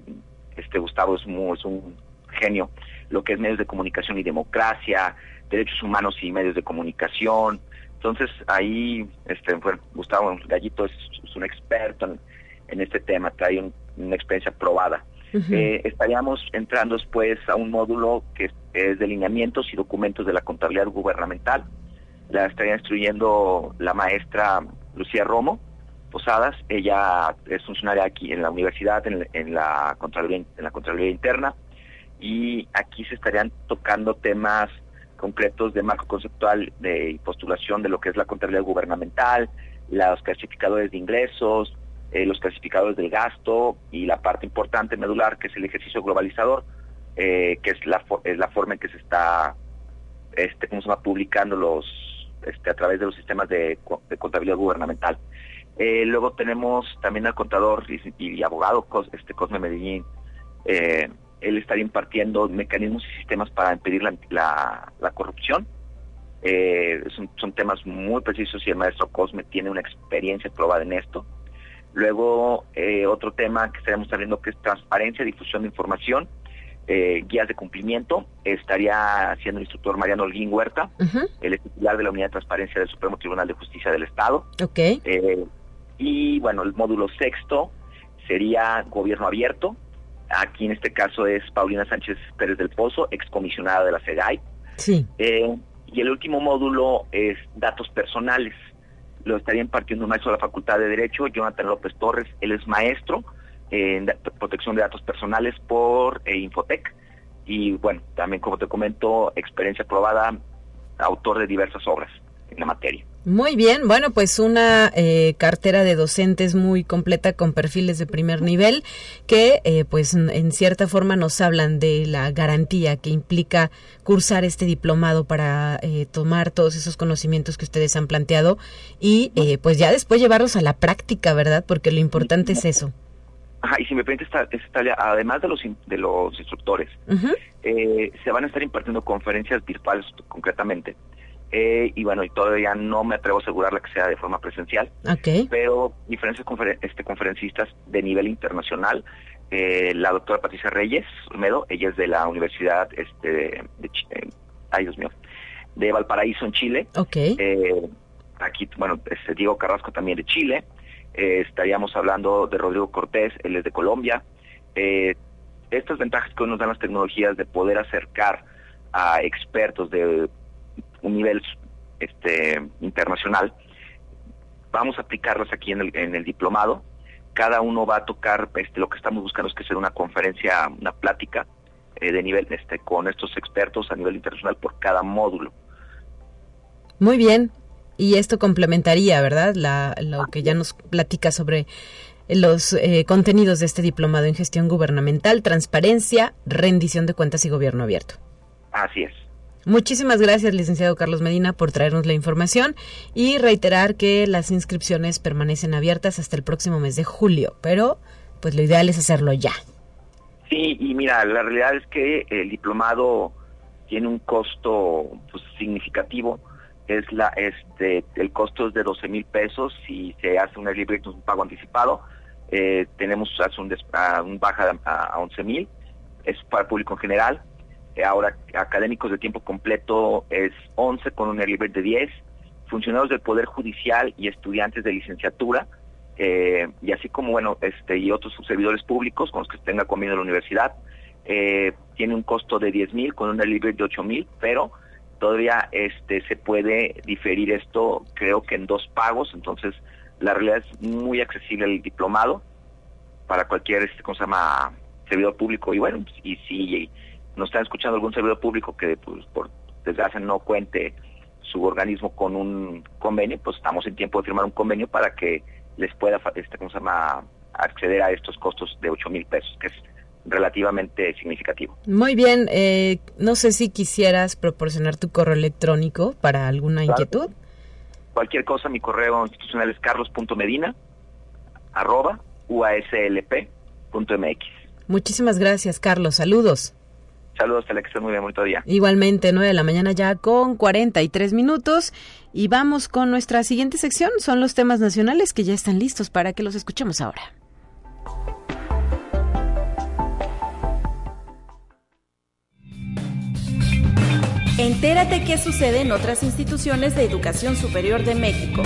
este Gustavo es, es un genio, lo que es medios de comunicación y democracia, derechos humanos y medios de comunicación. Entonces ahí, este, bueno, Gustavo Gallito es, un experto en, este tema, trae una experiencia probada. Eh, estaríamos entrando después a un módulo que es, de lineamientos y documentos de la contabilidad gubernamental. La estaría instruyendo la maestra Lucía Romo, Posadas. Ella es funcionaria aquí en la universidad, en, la, Contraloría, en la Contraloría Interna, y aquí se estarían tocando temas concretos de marco conceptual de postulación de lo que es la contabilidad gubernamental, los clasificadores de ingresos, eh, los clasificadores del gasto y la parte importante medular que es el ejercicio globalizador, eh, que es la, es la forma en que se está este, ¿cómo se va? publicando los este, a través de los sistemas de contabilidad gubernamental. Eh, luego tenemos también al contador y, abogado este Cosme Medellín. Él estaría impartiendo mecanismos y sistemas para impedir la, corrupción. Eh, son, temas muy precisos y el maestro Cosme tiene una experiencia probada en esto. Luego, otro tema que estaremos saliendo que es transparencia, difusión de información, guías de cumplimiento. Estaría siendo el instructor Mariano Holguín Huerta, el titular de la Unidad de Transparencia del Supremo Tribunal de Justicia del Estado. Okay. Y bueno, el módulo sexto sería gobierno abierto. Aquí en este caso es Paulina Sánchez Pérez del Pozo, excomisionada de la SEGAI. Sí. Eh, y el último módulo es datos personales. Lo estaría impartiendo un maestro de la Facultad de Derecho, Jonathan López Torres. Él es maestro en protección de datos personales por eh, Infotec. Y bueno, también como te comento, experiencia probada, autor de diversas obras en la materia. Muy bien, bueno, pues una eh, cartera de docentes muy completa con perfiles de primer nivel que eh, pues en cierta forma nos hablan de la garantía que implica cursar este diplomado para eh, tomar todos esos conocimientos que ustedes han planteado y pues ya después llevarlos a la práctica, ¿verdad? Porque lo importante es eso. Ajá, y si me permite, esta, además de los, de los instructores, se van a estar impartiendo conferencias virtuales concretamente eh, y bueno, y todavía no me atrevo a asegurarle que sea de forma presencial, pero diferentes este, conferencistas de nivel internacional, eh, la doctora Patricia Reyes Olmedo, ella es de la Universidad este, de, eh, ay Dios mío, de Valparaíso en Chile. aquí, bueno, este, Diego Carrasco también de Chile. estaríamos hablando de Rodrigo Cortés, él es de Colombia. estas ventajas que nos dan las tecnologías de poder acercar a expertos de un nivel este, internacional. Vamos a aplicarlas aquí en el, en el diplomado. Cada uno va a tocar, este, lo que estamos buscando es que sea una conferencia, una plática eh, de nivel este, con estos expertos a nivel internacional por cada módulo. Muy bien. Y esto complementaría, ¿verdad? La, lo que ya nos platica sobre los eh, contenidos de este diplomado en gestión gubernamental, transparencia, rendición de cuentas y gobierno abierto. Así es. Muchísimas gracias, licenciado Carlos Medina, por traernos la información y reiterar que las inscripciones permanecen abiertas hasta el próximo mes de julio, pero pues lo ideal es hacerlo ya. Sí, y mira, la realidad es que el diplomado tiene un costo pues, significativo es la este el costo es de 12 mil pesos si se hace un libre un pago anticipado eh, tenemos hace un, un baja a, 11 mil es para el público en general ahora académicos de tiempo completo es 11 con un libre de 10 funcionarios del poder judicial y estudiantes de licenciatura eh, y así como bueno este y otros servidores públicos con los que tenga convenio la universidad tiene un costo de 10 mil con un libre de 8 mil pero todavía este se puede diferir esto creo que en dos pagos entonces la realidad es muy accesible el diplomado para cualquier este se llama servidor público y bueno y si nos están escuchando algún servidor público que pues por desgracia no cuente su organismo con un convenio pues estamos en tiempo de firmar un convenio para que les pueda este cómo se llama acceder a estos costos de ocho mil pesos que es relativamente significativo. Muy bien, eh, no sé si quisieras proporcionar tu correo electrónico para alguna inquietud. Cualquier cosa, mi correo institucional es carlos.medina arroba uaslp.mx. Muchísimas gracias, Carlos. Saludos. Saludos, que estés muy bien, bonito día. Igualmente, 9 de la mañana ya con 43 minutos. Y vamos con nuestra siguiente sección. Son los temas nacionales que ya están listos para que los escuchemos ahora. Entérate qué sucede en otras instituciones de educación superior de México.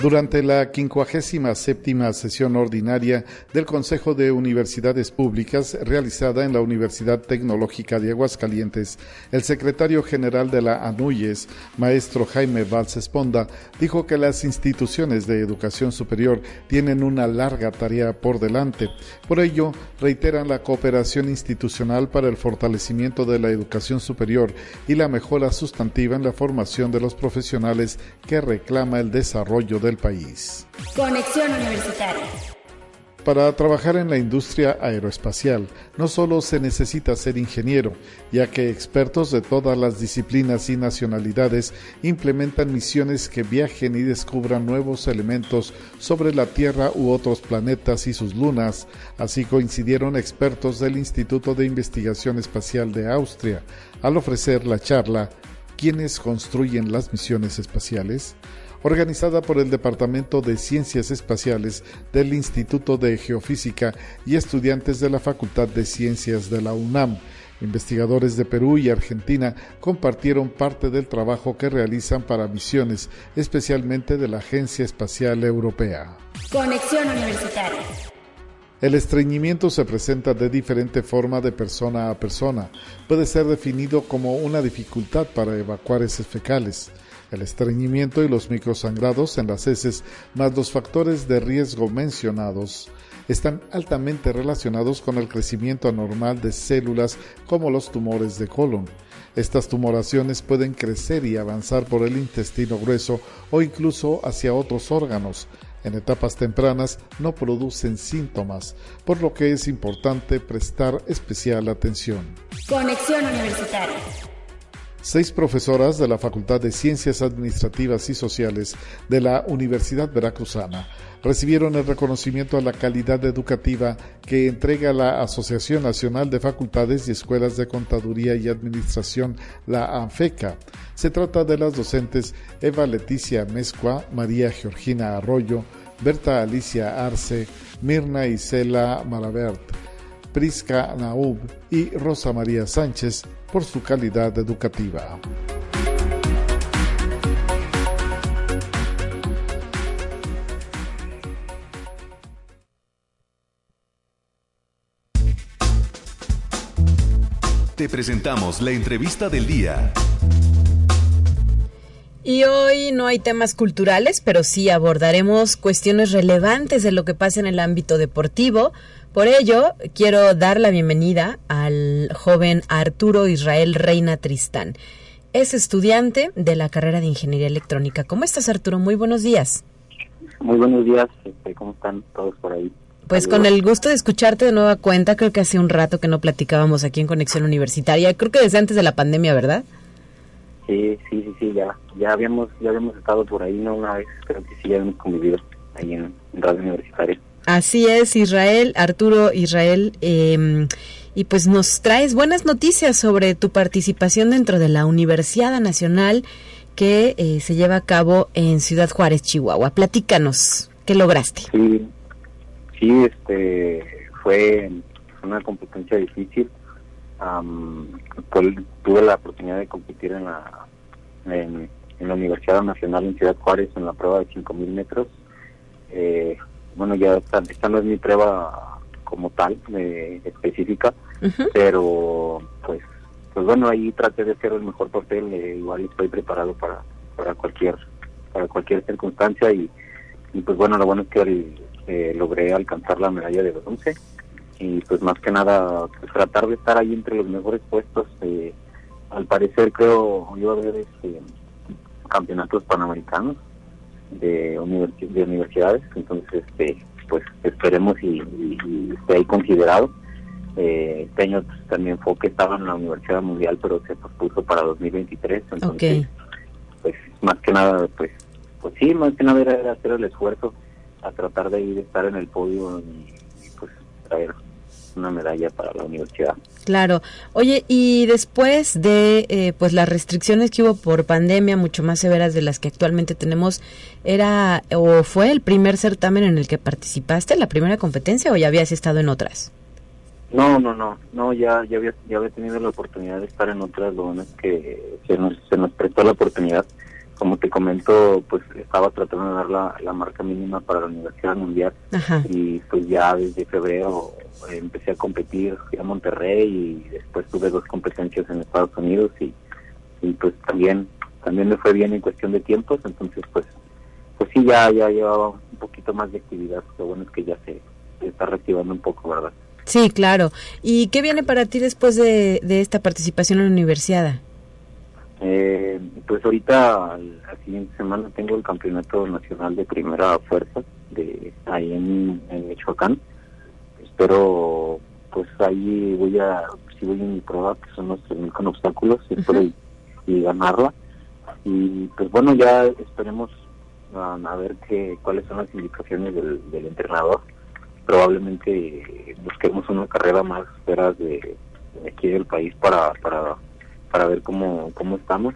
Durante la 57 sesión ordinaria del Consejo de Universidades Públicas realizada en la Universidad Tecnológica de Aguascalientes, el secretario general de la ANUYES, maestro Jaime Valls Esponda, dijo que las instituciones de educación superior tienen una larga tarea por delante. Por ello, reiteran la cooperación institucional para el fortalecimiento de la educación superior y la mejora sustantiva en la formación de los profesionales que reclama el desarrollo de país. Conexión Universitaria. Para trabajar en la industria aeroespacial no solo se necesita ser ingeniero, ya que expertos de todas las disciplinas y nacionalidades implementan misiones que viajen y descubran nuevos elementos sobre la Tierra u otros planetas y sus lunas. Así coincidieron expertos del Instituto de Investigación Espacial de Austria al ofrecer la charla ¿Quiénes construyen las misiones espaciales? Organizada por el Departamento de Ciencias Espaciales del Instituto de Geofísica y estudiantes de la Facultad de Ciencias de la UNAM. Investigadores de Perú y Argentina compartieron parte del trabajo que realizan para misiones, especialmente de la Agencia Espacial Europea. Conexión Universitaria. El estreñimiento se presenta de diferente forma de persona a persona. Puede ser definido como una dificultad para evacuar heces fecales el estreñimiento y los microsangrados en las heces, más los factores de riesgo mencionados, están altamente relacionados con el crecimiento anormal de células como los tumores de colon. Estas tumoraciones pueden crecer y avanzar por el intestino grueso o incluso hacia otros órganos. En etapas tempranas no producen síntomas, por lo que es importante prestar especial atención. Conexión Universitaria. Seis profesoras de la Facultad de Ciencias Administrativas y Sociales de la Universidad Veracruzana recibieron el reconocimiento a la calidad educativa que entrega la Asociación Nacional de Facultades y Escuelas de Contaduría y Administración, la ANFECA. Se trata de las docentes Eva Leticia Mezcua, María Georgina Arroyo, Berta Alicia Arce, Mirna Isela Maravert, Prisca Naub y Rosa María Sánchez por su calidad educativa. Te presentamos la entrevista del día. Y hoy no hay temas culturales, pero sí abordaremos cuestiones relevantes de lo que pasa en el ámbito deportivo. Por ello, quiero dar la bienvenida al joven Arturo Israel Reina Tristán. Es estudiante de la carrera de Ingeniería Electrónica. ¿Cómo estás, Arturo? Muy buenos días. Muy buenos días. Este, ¿Cómo están todos por ahí? Pues con el gusto de escucharte de nueva cuenta. Creo que hace un rato que no platicábamos aquí en Conexión Universitaria. Creo que desde antes de la pandemia, ¿verdad? Sí, sí, sí, sí. Ya, ya habíamos, ya habíamos estado por ahí, no una vez. Creo que sí ya hemos convivido ahí en Radio Universitaria. Así es, Israel, Arturo Israel. Em, y pues nos traes buenas noticias sobre tu participación dentro de la Universidad Nacional que eh, se lleva a cabo en Ciudad Juárez, Chihuahua. Platícanos, ¿qué lograste? Sí, sí, este, fue una competencia difícil. pues, tuve la oportunidad de competir en la, en, la Universidad Nacional en Ciudad Juárez en la prueba de 5.000 metros. Eh, bueno, ya esta, esta no es mi prueba como tal, eh, específica, pero pues pues bueno, ahí traté de hacer el mejor papel, eh, igual estoy preparado para, para cualquier para cualquier circunstancia y, pues bueno, lo bueno es que eh, logré alcanzar la medalla de bronce y pues más que nada pues, tratar de estar ahí entre los mejores puestos. Eh, al parecer creo yo a ver este, campeonatos panamericanos de, de universidades, entonces este pues esperemos y, y esté ahí considerado eh, este año pues, mi enfoque estaba en la Universidad Mundial, pero se pospuso para 2023. Entonces, pues más que nada, pues, pues sí, más que nada era, hacer el esfuerzo a tratar de ir a estar en el podio y, pues traer una medalla para la universidad. Claro. Oye, y después de eh, pues las restricciones que hubo por pandemia, mucho más severas de las que actualmente tenemos, ¿era o fue el primer certamen en el que participaste, la primera competencia, o ya habías estado en otras? No, no, no, no, ya, ya había, ya había tenido la oportunidad de estar en otras, lo que se nos, se nos prestó la oportunidad. Como te comento, pues estaba tratando de dar la, la marca mínima para la Universidad Mundial y pues ya desde febrero empecé a competir, fui a Monterrey y después tuve dos competencias en Estados Unidos y, y pues también, también me fue bien en cuestión de tiempos, entonces pues, pues sí, ya, ya llevaba un poquito más de actividad, lo bueno es que ya se, se está reactivando un poco, ¿verdad? Sí, claro. ¿Y qué viene para ti después de, esta participación en la universidad? Eh, pues ahorita, la siguiente semana, tengo el campeonato nacional de primera fuerza de ahí en, Michoacán. Espero, pues ahí voy a, si voy en mi prueba, que son los con obstáculos, espero y, ganarla. Y pues bueno, ya esperemos a, ver qué, cuáles son las indicaciones del, del entrenador probablemente busquemos una carrera más fuera de, aquí del país para, para, para ver cómo, cómo estamos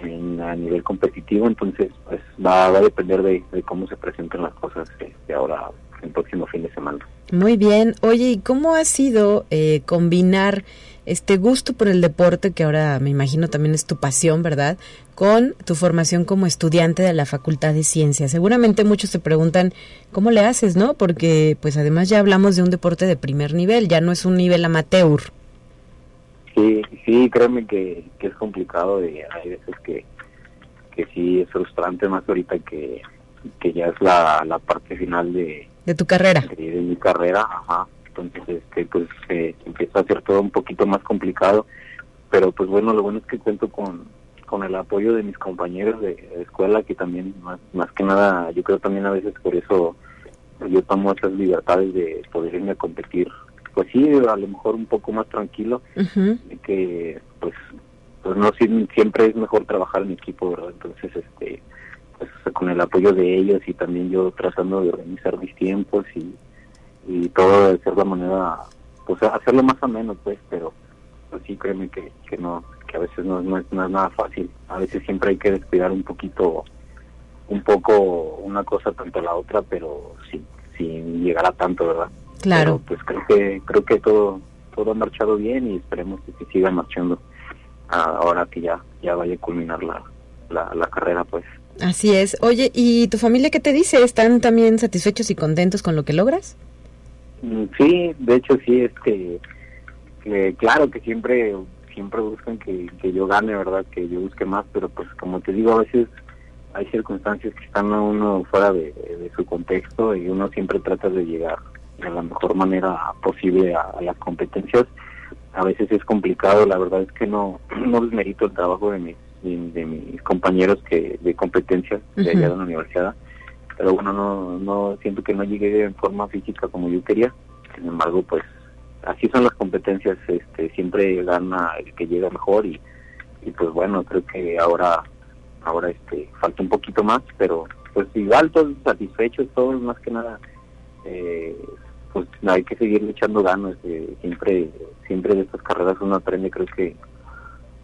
en, a nivel competitivo, entonces pues va, va a depender de, cómo se presenten las cosas este, ahora el próximo fin de semana. Muy bien, oye, ¿y cómo ha sido eh, combinar este gusto por el deporte, que ahora me imagino también es tu pasión, ¿verdad? Con tu formación como estudiante de la Facultad de Ciencias. Seguramente muchos se preguntan, ¿cómo le haces, no? Porque pues además ya hablamos de un deporte de primer nivel, ya no es un nivel amateur. Sí, sí, créeme que, es complicado y hay veces que, que sí es frustrante, más ahorita que, que ya es la, la parte final de... De tu carrera. De, de mi carrera, ajá entonces este pues eh, empieza a ser todo un poquito más complicado pero pues bueno lo bueno es que cuento con con el apoyo de mis compañeros de, escuela que también más, más que nada yo creo también a veces por eso yo tomo esas libertades de poder irme a competir pues sí a lo mejor un poco más tranquilo de que pues pues no siempre es mejor trabajar en equipo verdad entonces este pues con el apoyo de ellos y también yo tratando de organizar mis tiempos y y todo de cierta manera, pues hacerlo más o menos, pues, pero pues sí, créeme que, que no, que a veces no, no, es, nada fácil. A veces siempre hay que descuidar un poquito, un poco una cosa tanto la otra, pero sin, sin llegar a tanto, ¿verdad? Claro. pues creo que, creo que todo, todo ha marchado bien y esperemos que siga marchando ahora que ya, ya vaya a culminar la, la, la carrera, pues. Así es. Oye, ¿y tu familia qué te dice? ¿Están también satisfechos y contentos con lo que logras? Mm, sí, de hecho sí, es que, claro que siempre siempre buscan que, yo gane, ¿verdad? Que yo busque más, pero pues como te digo, a veces hay circunstancias que están a uno fuera de, su contexto y uno siempre trata de llegar de la mejor manera posible a, las competencias. A veces es complicado, la verdad es que no, [clears throat] no desmerito el trabajo de mis, de mis compañeros que de competencias de allá de la universidad pero bueno, no, no siento que no llegué en forma física como yo quería. Sin embargo, pues así son las competencias, este, siempre gana el que llega mejor y, y pues bueno, creo que ahora ahora este falta un poquito más, pero pues igual todos satisfechos, todos más que nada eh, pues hay que seguir echando ganas. Eh, siempre, siempre de estas carreras uno aprende, creo que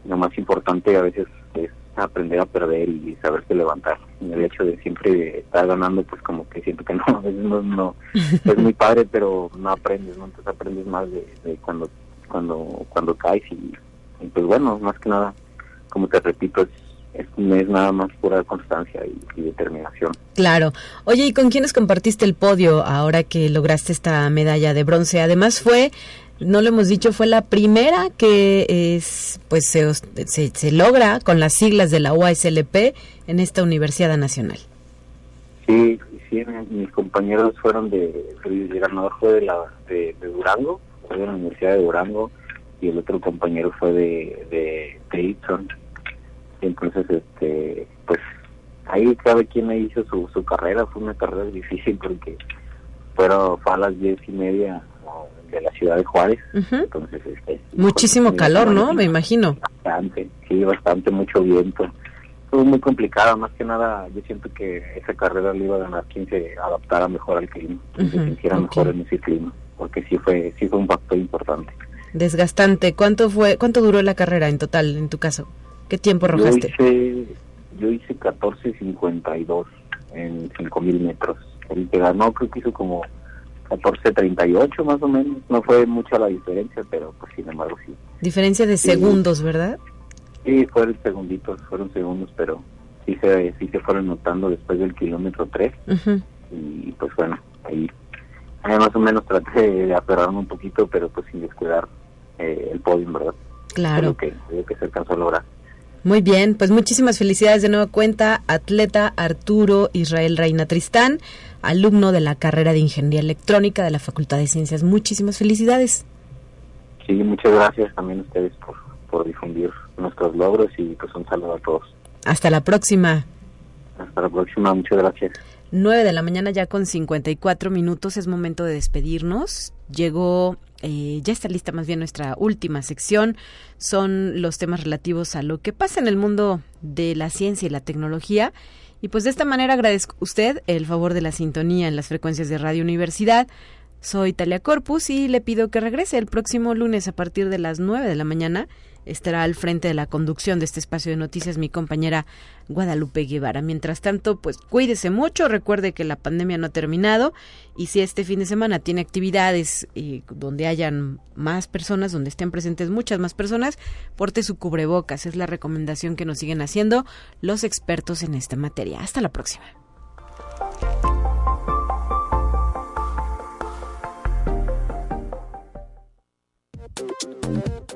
lo más importante a veces es aprender a perder y saberse levantar. El hecho de siempre estar ganando, pues como que siento que no, [laughs] a veces no, no es muy padre, pero no aprendes, ¿no? Entonces aprendes más de, cuando cuando cuando caes y, pues bueno, más que nada, como te repito, es, es, es nada más pura constancia y, determinación. Claro. Oye, ¿y con quiénes compartiste el podio ahora que lograste esta medalla de bronce? Además fue no lo hemos dicho, fue la primera que es, pues se, se, logra con las siglas de la UASLP en esta Universidad Nacional. Sí, sí, mis compañeros fueron de, el ganador fue de, la, de, Durango, fue de la Universidad de Durango, y el otro compañero fue de, de, de Entonces, este, pues ahí cada quien hizo su, su carrera, fue una carrera [laughs] difícil porque fueron, fue a las diez y media de la ciudad de Juárez. Entonces, este, Muchísimo calor, ¿no? Me imagino. Bastante, sí, bastante, mucho viento. Fue muy complicado, más que nada yo siento que esa carrera le iba a ganar quien se adaptara mejor al clima, quien se sintiera mejor en ese clima, porque sí fue, sí fue un factor importante. Desgastante. ¿Cuánto fue, cuánto duró la carrera en total, en tu caso? ¿Qué tiempo arrojaste? Yo hice, yo hice 14.52 en 5.000 metros. El que ganó creo que hizo como 14.38 más o menos. No fue mucha la diferencia, pero pues sin embargo sí. Diferencia de segundos, ¿verdad? Sí, fueron segunditos, fueron segundos, pero sí se, sí se fueron notando después del kilómetro 3. Y pues bueno, ahí, más o menos traté de aferrarme un poquito, pero pues sin descuidar eh, el podio, ¿verdad? Claro. Lo que, lo que se alcanzó a lograr. Muy bien, pues muchísimas felicidades de nueva cuenta, atleta Arturo Israel Reina Tristán, alumno de la carrera de Ingeniería Electrónica de la Facultad de Ciencias. Muchísimas felicidades. Sí, muchas gracias también a ustedes por, por difundir nuestros logros y pues un saludo a todos. Hasta la próxima. Hasta la próxima, muchas gracias. 9 de la mañana ya con 54 minutos, es momento de despedirnos. Llegó eh, ya está lista más bien nuestra última sección. Son los temas relativos a lo que pasa en el mundo de la ciencia y la tecnología. Y pues de esta manera agradezco a usted el favor de la sintonía en las frecuencias de Radio Universidad. Soy Talia Corpus y le pido que regrese el próximo lunes a partir de las 9 de la mañana estará al frente de la conducción de este espacio de noticias mi compañera Guadalupe Guevara. Mientras tanto, pues cuídese mucho, recuerde que la pandemia no ha terminado y si este fin de semana tiene actividades eh, donde hayan más personas, donde estén presentes muchas más personas, porte su cubrebocas. Es la recomendación que nos siguen haciendo los expertos en esta materia. Hasta la próxima.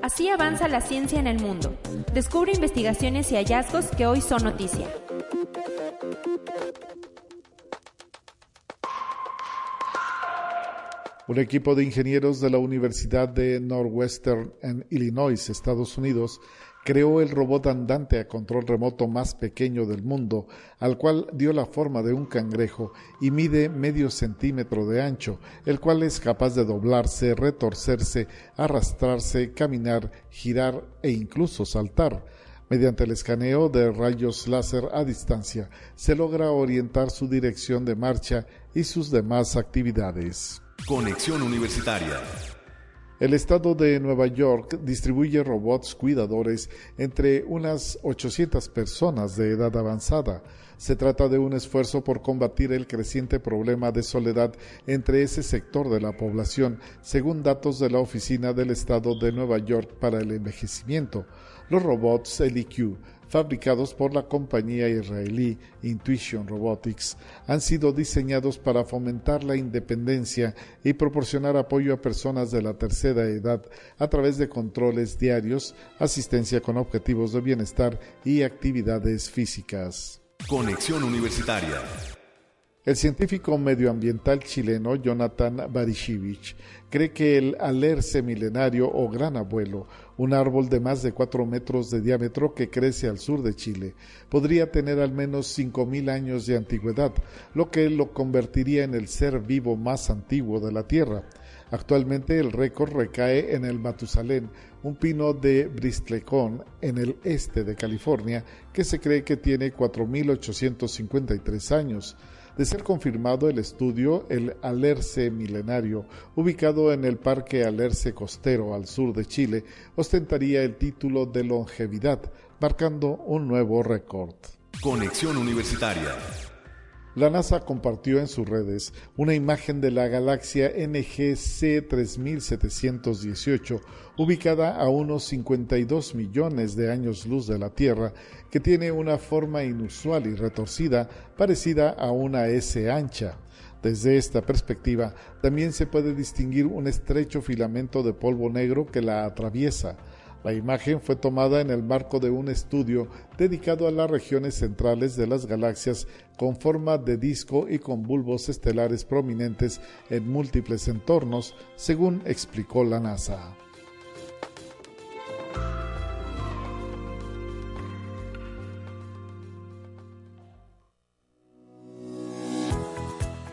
Así avanza la ciencia en el mundo. Descubre investigaciones y hallazgos que hoy son noticia. Un equipo de ingenieros de la Universidad de Northwestern en Illinois, Estados Unidos, creó el robot andante a control remoto más pequeño del mundo, al cual dio la forma de un cangrejo y mide medio centímetro de ancho, el cual es capaz de doblarse, retorcerse, arrastrarse, caminar, girar e incluso saltar. Mediante el escaneo de rayos láser a distancia, se logra orientar su dirección de marcha y sus demás actividades. Conexión Universitaria el estado de Nueva York distribuye robots cuidadores entre unas 800 personas de edad avanzada. Se trata de un esfuerzo por combatir el creciente problema de soledad entre ese sector de la población, según datos de la Oficina del Estado de Nueva York para el Envejecimiento. Los robots LIQ fabricados por la compañía israelí Intuition Robotics, han sido diseñados para fomentar la independencia y proporcionar apoyo a personas de la tercera edad a través de controles diarios, asistencia con objetivos de bienestar y actividades físicas. Conexión Universitaria. El científico medioambiental chileno Jonathan Barishevich cree que el alerce milenario o gran abuelo un árbol de más de cuatro metros de diámetro que crece al sur de Chile. Podría tener al menos cinco mil años de antigüedad, lo que lo convertiría en el ser vivo más antiguo de la Tierra. Actualmente el récord recae en el Matusalén, un pino de Bristlecone en el este de California, que se cree que tiene 4.853 años. De ser confirmado el estudio, el Alerce milenario, ubicado en el Parque Alerce Costero al sur de Chile, ostentaría el título de longevidad, marcando un nuevo récord. Conexión Universitaria. La NASA compartió en sus redes una imagen de la galaxia NGC 3718, ubicada a unos 52 millones de años luz de la Tierra, que tiene una forma inusual y retorcida parecida a una S ancha. Desde esta perspectiva, también se puede distinguir un estrecho filamento de polvo negro que la atraviesa. La imagen fue tomada en el marco de un estudio dedicado a las regiones centrales de las galaxias con forma de disco y con bulbos estelares prominentes en múltiples entornos, según explicó la NASA.